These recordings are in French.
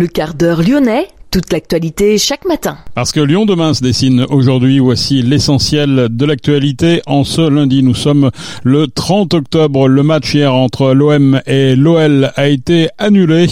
Le quart d'heure lyonnais, toute l'actualité chaque matin. Parce que Lyon demain se dessine aujourd'hui, voici l'essentiel de l'actualité. En ce lundi, nous sommes le 30 octobre. Le match hier entre l'OM et l'OL a été annulé.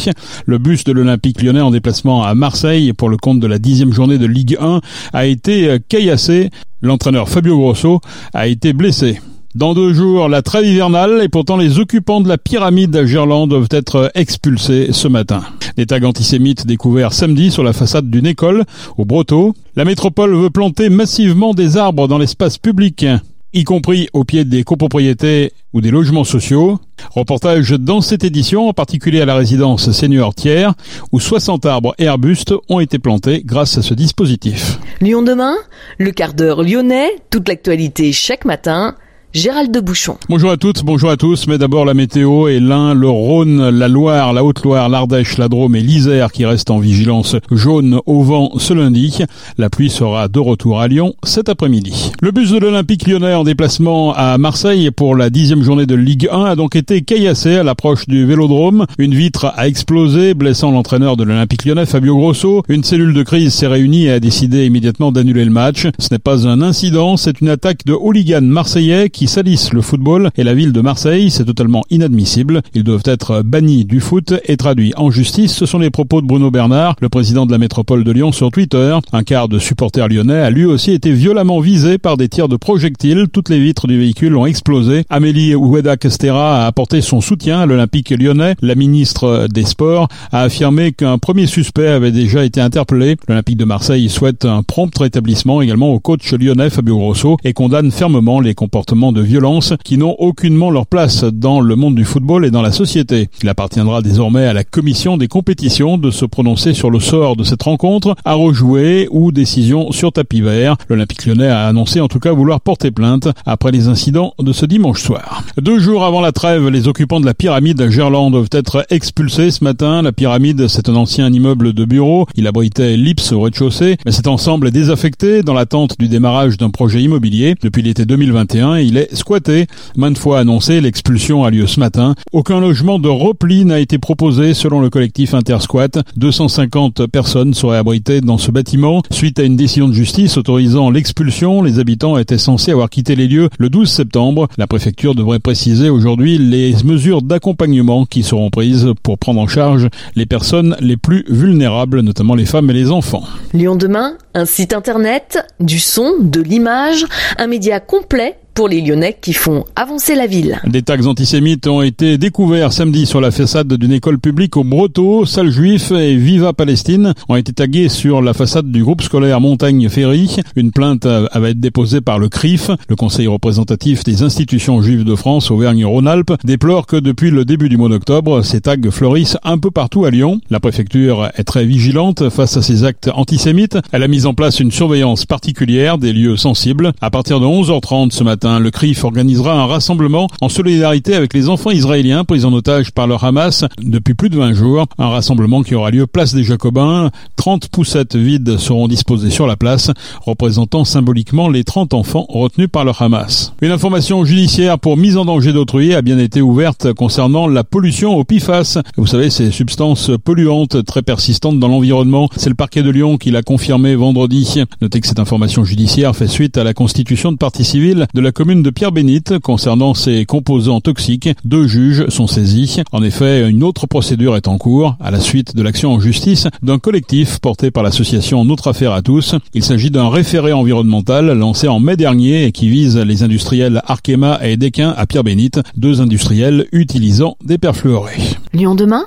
Le bus de l'Olympique lyonnais en déplacement à Marseille pour le compte de la dixième journée de Ligue 1 a été caillassé. L'entraîneur Fabio Grosso a été blessé. Dans deux jours, la trêve hivernale et pourtant les occupants de la pyramide à Gerland doivent être expulsés ce matin. Des tags antisémites découverts samedi sur la façade d'une école au Broto. La métropole veut planter massivement des arbres dans l'espace public y compris au pied des copropriétés ou des logements sociaux. Reportage dans cette édition, en particulier à la résidence Seigneur Thiers, où 60 arbres et arbustes ont été plantés grâce à ce dispositif. Lyon demain, le quart d'heure lyonnais, toute l'actualité chaque matin Gérald de Bouchon. Bonjour à toutes, bonjour à tous. Mais d'abord la météo et l'Ain, le Rhône, la Loire, la Haute-Loire, l'Ardèche, la Drôme et l'Isère qui restent en vigilance jaune au vent ce lundi. La pluie sera de retour à Lyon cet après-midi. Le bus de l'Olympique lyonnais en déplacement à Marseille pour la dixième journée de Ligue 1 a donc été caillassé à l'approche du Vélodrome. Une vitre a explosé, blessant l'entraîneur de l'Olympique lyonnais, Fabio Grosso. Une cellule de crise s'est réunie et a décidé immédiatement d'annuler le match. Ce n'est pas un incident, c'est une attaque de hooligans marseillais qui salissent le football et la ville de Marseille. C'est totalement inadmissible. Ils doivent être bannis du foot et traduits en justice. Ce sont les propos de Bruno Bernard, le président de la métropole de Lyon, sur Twitter. Un quart de supporters lyonnais a lui aussi été violemment visé par des tirs de projectiles. Toutes les vitres du véhicule ont explosé. Amélie Oueda Castera a apporté son soutien à l'Olympique lyonnais. La ministre des Sports a affirmé qu'un premier suspect avait déjà été interpellé. L'Olympique de Marseille souhaite un prompt rétablissement également au coach lyonnais Fabio Grosso et condamne fermement les comportements de violence qui n'ont aucunement leur place dans le monde du football et dans la société. Il appartiendra désormais à la commission des compétitions de se prononcer sur le sort de cette rencontre, à rejouer ou décision sur tapis vert. L'Olympique lyonnais a annoncé en tout cas vouloir porter plainte après les incidents de ce dimanche soir. Deux jours avant la trêve, les occupants de la pyramide Gerland doivent être expulsés ce matin. La pyramide, c'est un ancien immeuble de bureaux. Il abritait l'Ips au rez-de-chaussée, mais cet ensemble est désaffecté dans l'attente du démarrage d'un projet immobilier. Depuis l'été 2021, il squatté. Maintes fois annoncé, l'expulsion a lieu ce matin. Aucun logement de repli n'a été proposé selon le collectif Intersquat. 250 personnes seraient abritées dans ce bâtiment. Suite à une décision de justice autorisant l'expulsion, les habitants étaient censés avoir quitté les lieux le 12 septembre. La préfecture devrait préciser aujourd'hui les mesures d'accompagnement qui seront prises pour prendre en charge les personnes les plus vulnérables, notamment les femmes et les enfants. Lyon demain, un site internet, du son, de l'image, un média complet pour les Lyonnais qui font avancer la ville. Des tags antisémites ont été découverts samedi sur la façade d'une école publique au Broto. Sale juif et Viva Palestine ont été tagués sur la façade du groupe scolaire Montagne Ferry. Une plainte avait été déposée par le CRIF, le Conseil représentatif des institutions juives de France Auvergne-Rhône-Alpes, déplore que depuis le début du mois d'octobre, ces tags fleurissent un peu partout à Lyon. La préfecture est très vigilante face à ces actes antisémites. Elle a mis en place une surveillance particulière des lieux sensibles. À partir de 11h30 ce matin, le CRIF organisera un rassemblement en solidarité avec les enfants israéliens pris en otage par le Hamas depuis plus de 20 jours. Un rassemblement qui aura lieu place des Jacobins. 30 poussettes vides seront disposées sur la place, représentant symboliquement les 30 enfants retenus par le Hamas. Une information judiciaire pour mise en danger d'autrui a bien été ouverte concernant la pollution au PFAS. Vous savez, ces substances polluantes très persistantes dans l'environnement. C'est le parquet de Lyon qui l'a confirmé vendredi. Notez que cette information judiciaire fait suite à la constitution de partie civile de la commune de Pierre-Bénite concernant ces composants toxiques. Deux juges sont saisis. En effet, une autre procédure est en cours à la suite de l'action en justice d'un collectif porté par l'association Notre Affaire à tous. Il s'agit d'un référé environnemental lancé en mai dernier et qui vise les industriels Arkema et Dequin à Pierre-Bénite, deux industriels utilisant des perfluorés. Lyon demain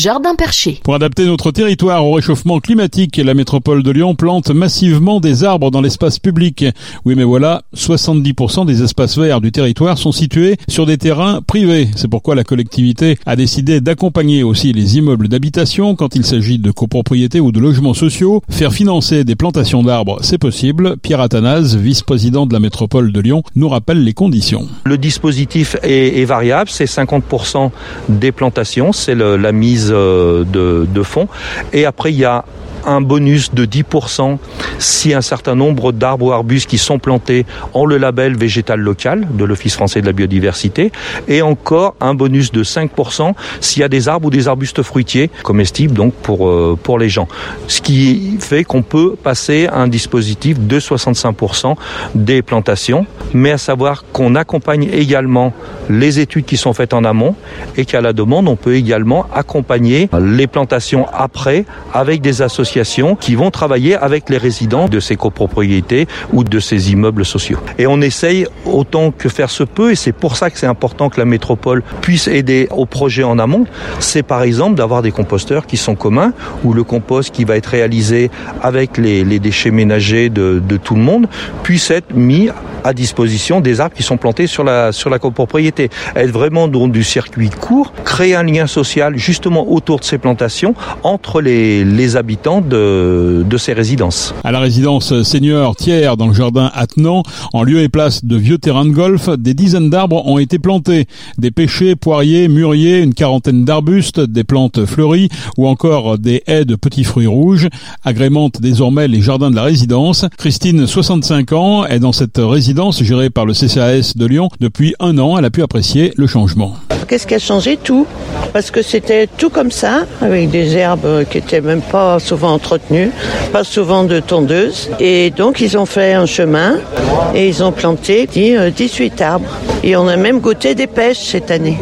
Jardin perché. Pour adapter notre territoire au réchauffement climatique, la métropole de Lyon plante massivement des arbres dans l'espace public. Oui, mais voilà, 70% des espaces verts du territoire sont situés sur des terrains privés. C'est pourquoi la collectivité a décidé d'accompagner aussi les immeubles d'habitation quand il s'agit de copropriétés ou de logements sociaux. Faire financer des plantations d'arbres, c'est possible. Pierre Athanase, vice-président de la métropole de Lyon, nous rappelle les conditions. Le dispositif est, est variable, c'est 50% des plantations, c'est la mise de, de fonds. Et après, il y a un bonus de 10% si un certain nombre d'arbres ou arbustes qui sont plantés ont le label végétal local de l'Office français de la biodiversité et encore un bonus de 5% s'il y a des arbres ou des arbustes fruitiers comestibles donc pour, euh, pour les gens. Ce qui fait qu'on peut passer à un dispositif de 65% des plantations, mais à savoir qu'on accompagne également les études qui sont faites en amont et qu'à la demande, on peut également accompagner les plantations après avec des associations qui vont travailler avec les résidents de ces copropriétés ou de ces immeubles sociaux. Et on essaye autant que faire se peut, et c'est pour ça que c'est important que la métropole puisse aider au projet en amont, c'est par exemple d'avoir des composteurs qui sont communs, où le compost qui va être réalisé avec les, déchets ménagers de, tout le monde puisse être mis à disposition des arbres qui sont plantés sur la, sur la copropriété. Être vraiment dans du circuit court, créer un lien social justement autour de ces plantations entre les habitants de, de ces résidences. À la résidence seigneur Thiers dans le jardin attenant, en lieu et place de vieux terrains de golf, des dizaines d'arbres ont été plantés. Des pêchers, poiriers, mûriers, une quarantaine d'arbustes, des plantes fleuries ou encore des haies de petits fruits rouges agrémentent désormais les jardins de la résidence. Christine, 65 ans, est dans cette résidence gérée par le CCAS de Lyon. Depuis un an, elle a pu apprécier le changement. Qu'est-ce qui a changé? Tout. Parce que c'était tout comme ça, avec des herbes qui étaient même pas souvent entretenues, pas souvent de tondeuse. Et donc, ils ont fait un chemin et ils ont planté 18 arbres. Et on a même goûté des pêches cette année.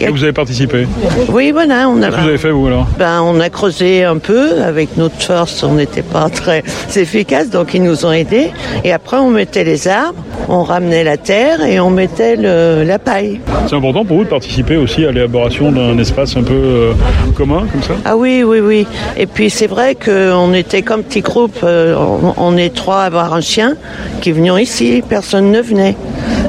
Et vous avez participé Oui, voilà. On a, Qu'est-ce que vous avez fait, vous, alors? Ben, on a creusé un peu. Avec notre force, on n'était pas très efficace, donc ils nous ont aidés. Et après, on mettait les arbres, on ramenait la terre et on mettait le, la paille. C'est important pour vous de participer aussi à l'élaboration d'un espace un peu euh, commun, comme ça? Ah oui, oui, oui. Et puis c'est vrai qu'on était comme petit groupe, euh, on, on est trois à avoir un chien qui venions ici, personne ne venait.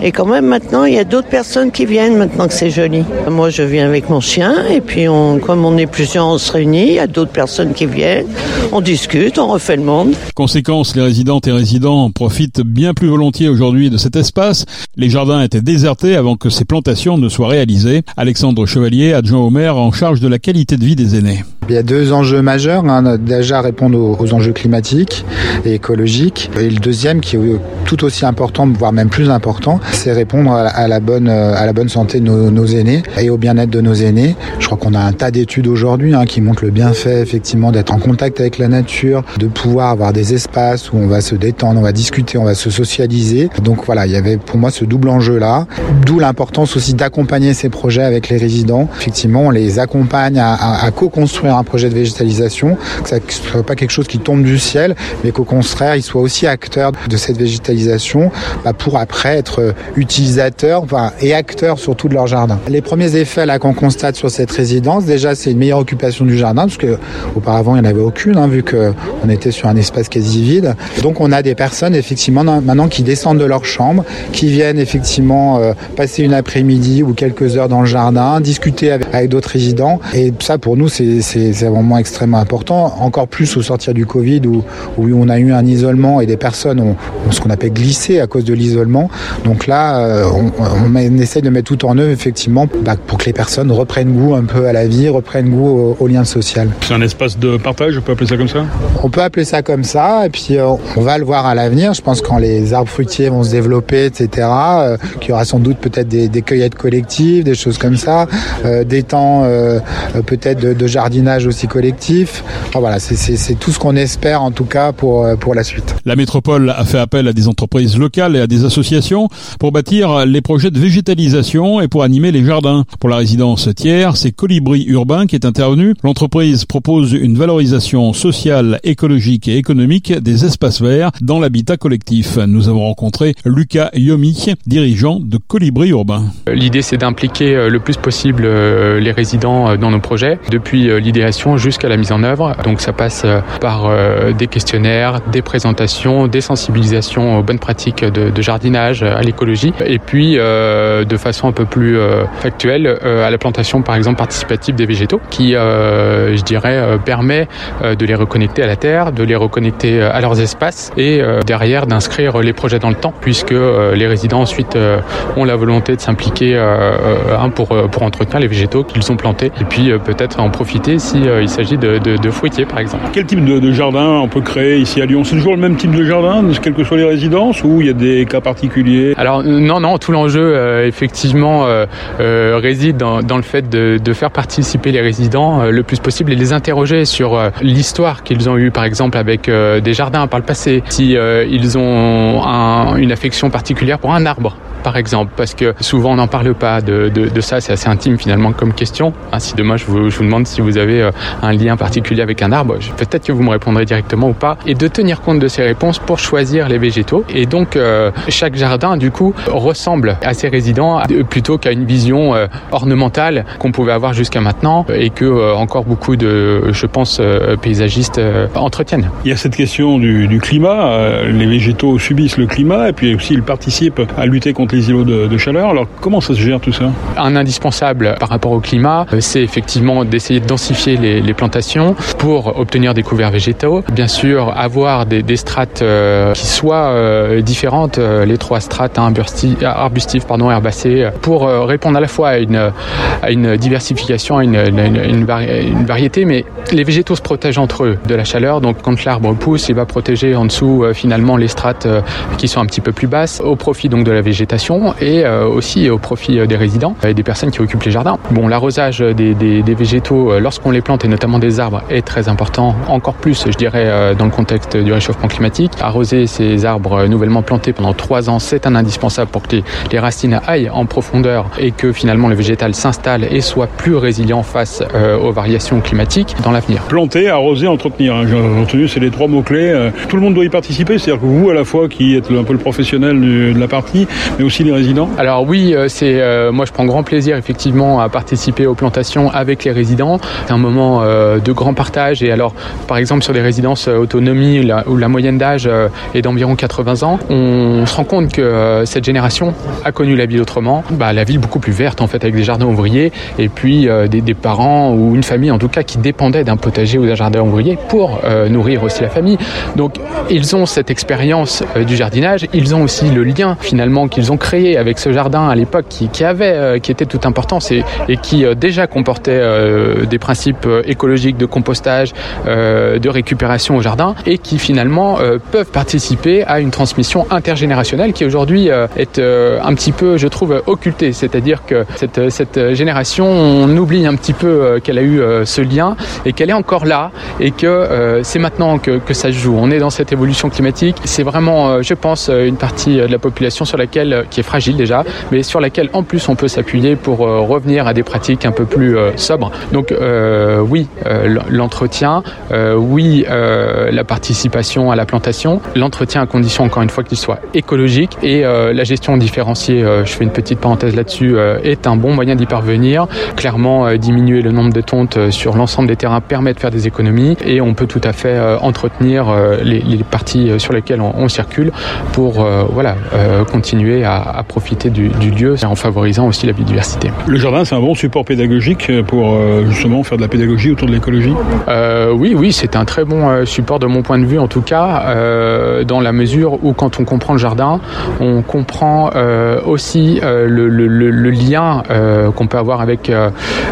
Et quand même maintenant, il y a d'autres personnes qui viennent maintenant que c'est joli. Moi, je viens avec mon chien et puis on, comme on est plusieurs, on se réunit. Il y a d'autres personnes qui viennent, on discute, on refait le monde. Conséquence, les résidentes et résidents profitent bien plus volontiers aujourd'hui de cet espace. Les jardins étaient désertés avant que ces plantations ne soient réalisées. Alexandre Chevalier, adjoint au maire en charge de la qualité de vie des aînés. Il y a deux enjeux majeurs. Hein. Déjà répondre aux, aux, enjeux climatiques et écologiques. Et le deuxième, qui est tout aussi important, voire même plus important, c'est répondre à, la bonne, à la bonne santé de nos, nos aînés et au bien-être de nos aînés. Je crois qu'on a un tas d'études aujourd'hui hein, qui montrent le bienfait effectivement d'être en contact avec la nature, de pouvoir avoir des espaces où on va se détendre, on va discuter, on va se socialiser. Donc voilà, il y avait pour moi ce double enjeu là. D'où l'importance aussi d'accompagner ces projets avec les résidents. Effectivement, on les accompagne à, à, à co-construire un projet de végétalisation, que ça ne soit pas quelque chose qui tombe du ciel, mais qu'au contraire, ils soient aussi acteurs de cette végétalisation bah, pour après être utilisateurs enfin, et acteurs surtout de leur jardin. Les premiers effets là qu'on constate sur cette résidence, déjà c'est une meilleure occupation du jardin, parce que auparavant il n'y en avait aucune, hein, vu qu'on était sur un espace quasi vide. Donc on a des personnes effectivement maintenant qui descendent de leur chambre, qui viennent effectivement euh, passer une après-midi ou quelques heures dans le jardin, discuter avec, avec d'autres résidents. Et ça pour nous c'est vraiment extrêmement important, encore plus au sortir du Covid où, où on a eu un isolement et des personnes ont, ont ce qu'on appelle glissé à cause de l'isolement. Donc là, euh, on, on, on, essaie de mettre tout en œuvre effectivement bah, pour que les personnes reprennent goût un peu à la vie, reprennent goût au, au lien social. C'est un espace de partage, on peut appeler ça comme ça? On peut appeler ça comme ça, et puis euh, on va le voir à l'avenir. Je pense quand les arbres fruitiers vont se développer, etc., euh, qu'il y aura sans doute peut-être des, des, cueillettes collectives, des choses comme ça, euh, des temps peut-être de, de, jardinage aussi collectif. Enfin, voilà, c'est tout ce qu'on espère en tout cas pour, pour la suite. La métropole a fait appel à des entreprises locales et à des associations pour bâtir les projets de végétalisation et pour animer les jardins. Pour la résidence tiers, c'est Colibri Urbain qui est intervenu. L'entreprise propose une valorisation sociale, écologique et économique des espaces verts dans l'habitat collectif. Nous avons rencontré Lucas Yomi, dirigeant de Colibri Urbain. L'idée c'est d'impliquer le plus possible les résidents dans nos projets, depuis l'idéation jusqu'à la mise en œuvre. Donc ça passe par des questionnaires, des présentations, des sensibilisations aux bonnes pratiques de, de jardinage, à l'écologie Et puis, de façon un peu plus factuelle, à la plantation, par exemple, participative des végétaux, qui, je dirais, permet de les reconnecter à la terre, de les reconnecter à leurs espaces et derrière d'inscrire les projets dans le temps, puisque les résidents ensuite ont la volonté de s'impliquer pour, pour entretenir les végétaux qu'ils ont plantés et puis peut-être en profiter si il s'agit de, de, de, fruitiers par exemple. Quel type de, de, jardin on peut créer ici à Lyon? C'est toujours le même type de jardin, quelles que soient les résidences, ou il y a des cas particuliers? Alors non, non, tout l'enjeu euh, effectivement euh, euh, réside dans, le fait de, faire participer les résidents euh, le plus possible et les interroger sur euh, l'histoire qu'ils ont eue par exemple avec des jardins par le passé, si ils ont un, une affection particulière pour un arbre par exemple, parce que souvent on n'en parle pas de, ça, c'est assez intime finalement comme question. Hein, si demain je vous, demande si vous avez un lien particulier avec un arbre, peut-être que vous me répondrez directement ou pas, et de tenir compte de ces réponses pour choisir les végétaux. Et donc euh, chaque jardin du coup ressemble à ses résidents plutôt qu'à une vision euh, ornementale qu'on pouvait avoir jusqu'à maintenant et que euh, encore beaucoup de, je pense, paysagistes entretiennent. Il y a cette question du, du climat. les végétaux subissent le climat et puis aussi ils participent à lutter contre les îlots de, chaleur. Alors comment ça se gère tout ça Un indispensable par rapport au climat, c'est effectivement d'essayer de densifier les, les plantations pour obtenir des couverts végétaux. Bien sûr, avoir des, strates euh, qui soient euh, différentes, euh, les trois strates hein, arbustives, pardon, herbacées, pour euh, répondre à la fois à une, diversification, à une, une, une, vari une, variété, mais les végétaux se protègent entre eux de la chaleur. Donc quand l'arbre pousse, il va protéger en dessous euh, finalement les strates euh, qui sont un petit peu plus basses, au profit donc de la végétation et euh, aussi au profit des résidents et des personnes qui occupent les jardins. Bon, l'arrosage des, végétaux lorsqu'on les plante et notamment des arbres est très important, encore plus je dirais dans le contexte du réchauffement climatique. Arroser ces arbres nouvellement plantés pendant trois ans, c'est un indispensable pour que les, racines aillent en profondeur et que finalement le végétal s'installe et soit plus résilient face euh, aux variations climatiques dans l'avenir. Planter, arroser, entretenir. Hein. J'ai entendu, c'est les trois mots-clés. Euh, tout le monde doit y participer, c'est-à-dire que vous, à la fois, qui êtes un peu le professionnel de la partie, les résidents Alors oui, euh, c'est moi je prends grand plaisir effectivement à participer aux plantations avec les résidents. C'est un moment de grand partage et alors par exemple sur les résidences autonomie où la moyenne d'âge est d'environ 80 ans, on se rend compte que cette génération a connu la ville autrement, bah, la ville beaucoup plus verte en fait avec des jardins ouvriers et puis euh, des, des, parents ou une famille en tout cas qui dépendait d'un potager ou d'un jardin ouvrier pour euh, nourrir aussi la famille. Donc ils ont cette expérience euh, du jardinage, ils ont aussi le lien finalement qu'ils ont créé avec ce jardin à l'époque qui, avait, euh, qui était toute importance et, et qui euh, déjà comportait des principes écologiques de compostage, de récupération au jardin et qui finalement peuvent participer à une transmission intergénérationnelle qui aujourd'hui est un petit peu, je trouve, occultée. C'est-à-dire que cette, cette génération, on oublie un petit peu qu'elle a eu ce lien et qu'elle est encore là et que c'est maintenant que, que ça se joue. On est dans cette évolution climatique. C'est vraiment, je pense, une partie de la population sur laquelle, qui est fragile déjà, mais sur laquelle en plus on peut s'appuyer pour revenir à des pratiques un peu plus sobres. Donc euh, oui, euh, l'entretien, euh, oui, la participation à la plantation, l'entretien à condition encore une fois qu'il soit écologique et la gestion différenciée, je fais une petite parenthèse là-dessus, est un bon moyen d'y parvenir. Clairement, diminuer le nombre de tontes sur l'ensemble des terrains permet de faire des économies et on peut tout à fait entretenir les, parties sur lesquelles on, circule pour euh, voilà, euh, continuer à, à profiter du, du, lieu en favorisant aussi la biodiversité. Le jardin, c'est un bon support pédagogique pour euh, justement faire de la pédagogie autour de l'écologie? Euh, Oui, oui, c'est un très bon euh, support de mon point de vue en tout cas, euh, dans la mesure où quand on comprend le jardin, on comprend euh, aussi euh, le, le, le, le lien euh, qu'on peut avoir avec euh,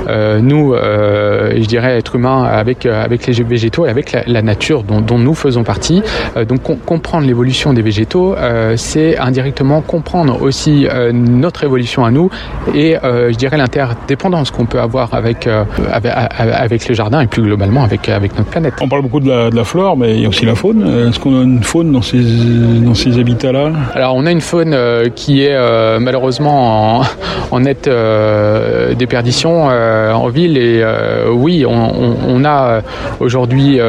euh, nous, euh, je dirais être humain, avec, euh, avec les végétaux et avec la, la nature dont, dont nous faisons partie. Euh, donc com comprendre l'évolution des végétaux, euh, c'est indirectement comprendre aussi euh, notre évolution à nous et euh, je dirais l'interdépendance qu'on peut avoir avec, euh, avec, avec le jardin et plus globalement avec, avec notre planète. On parle beaucoup de la, de la flore, mais il y a aussi la faune. Est-ce qu'on a une faune dans ces, dans ces habitats-là? Alors on a une faune qui est malheureusement en, en nette déperdition en ville et oui, on, on, on a aujourd'hui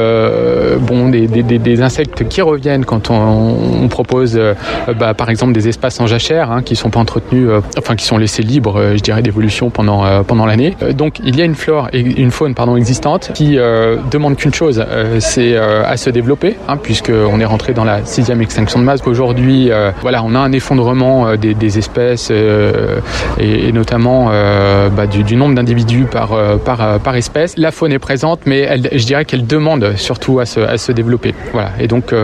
bon, des, des, des insectes qui reviennent quand on, on propose bah, par exemple des espaces en jachère hein, qui sont pas entretenus, enfin qui sont laissés libres, je dirais, d'évolution pendant pendant l'année. donc il y a une flore et une faune pardon existante qui demande qu'une chose, c'est à se développer, hein, puisque on est rentré dans la sixième extinction de masse. Aujourd'hui, voilà, on a un effondrement des, espèces et, notamment bah, du, nombre d'individus par par espèce. La faune est présente, mais je dirais qu'elle demande surtout à se, à se développer. Voilà. Et donc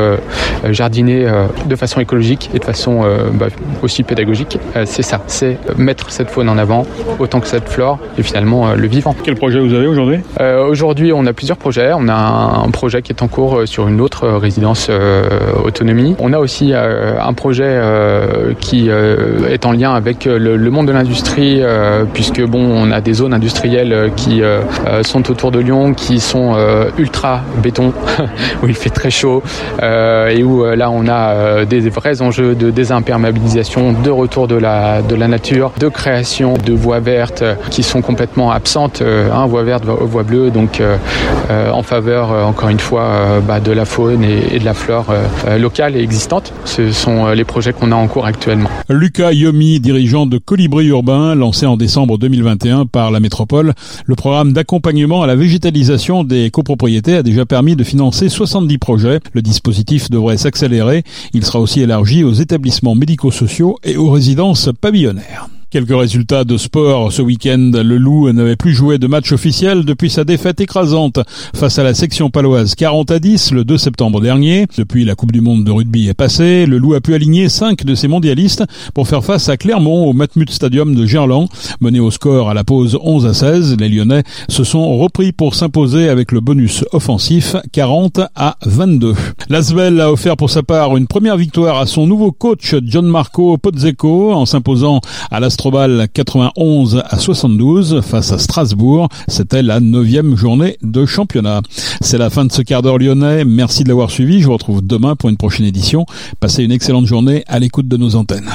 jardiner de façon écologique et de façon bah, aussi pédagogique, c'est ça, c'est mettre cette faune en avant autant que cette flore et finalement le vivant. Quel projet vous avez aujourd'hui? Aujourd'hui, on a plusieurs projets. On a un, projet qui est en cours sur une autre résidence autonomie. On a aussi un projet qui est en lien avec le, monde de l'industrie, puisque bon, on a des zones industrielles qui sont autour de Lyon, qui sont ultra béton, où il fait très chaud et où là on a des vrais enjeux de désimperméabilisation, de retour de la, de la nature, de création de voies vertes qui sont complètement absentes, hein, voies vertes, voies bleues, donc en faveur encore une fois bah, de la faune et, de la flore locale et existante. Ce sont les projets qu'on a en cours actuellement. Lucas Yomi, dirigeant de Colibri Urbain, lancé en décembre 2021 par la métropole, le programme d'accompagnement à la végétalisation des copropriétés a déjà permis de financer 70 projets. Le dispositif devrait s'accélérer. Il sera aussi élargi aux établissements médico-sociaux et aux résidences pavillonnaires. Quelques résultats de sport ce week-end. Le Loup n'avait plus joué de match officiel depuis sa défaite écrasante face à la section paloise 40 à 10 le 2 septembre dernier. Depuis la Coupe du Monde de rugby est passée, le Loup a pu aligner 5 de ses mondialistes pour faire face à Clermont au Matmut Stadium de Gerland. Mené au score à la pause 11 à 16, les Lyonnais se sont repris pour s'imposer avec le bonus offensif 40 à 22. Lasvel a offert pour sa part une première victoire à son nouveau coach John Marco Pozzeco en s'imposant à l'Astra 91 à 72 face à Strasbourg. C'était la neuvième journée de championnat. C'est la fin de ce quart d'heure lyonnais. Merci de l'avoir suivi. Je vous retrouve demain pour une prochaine édition. Passez une excellente journée à l'écoute de nos antennes.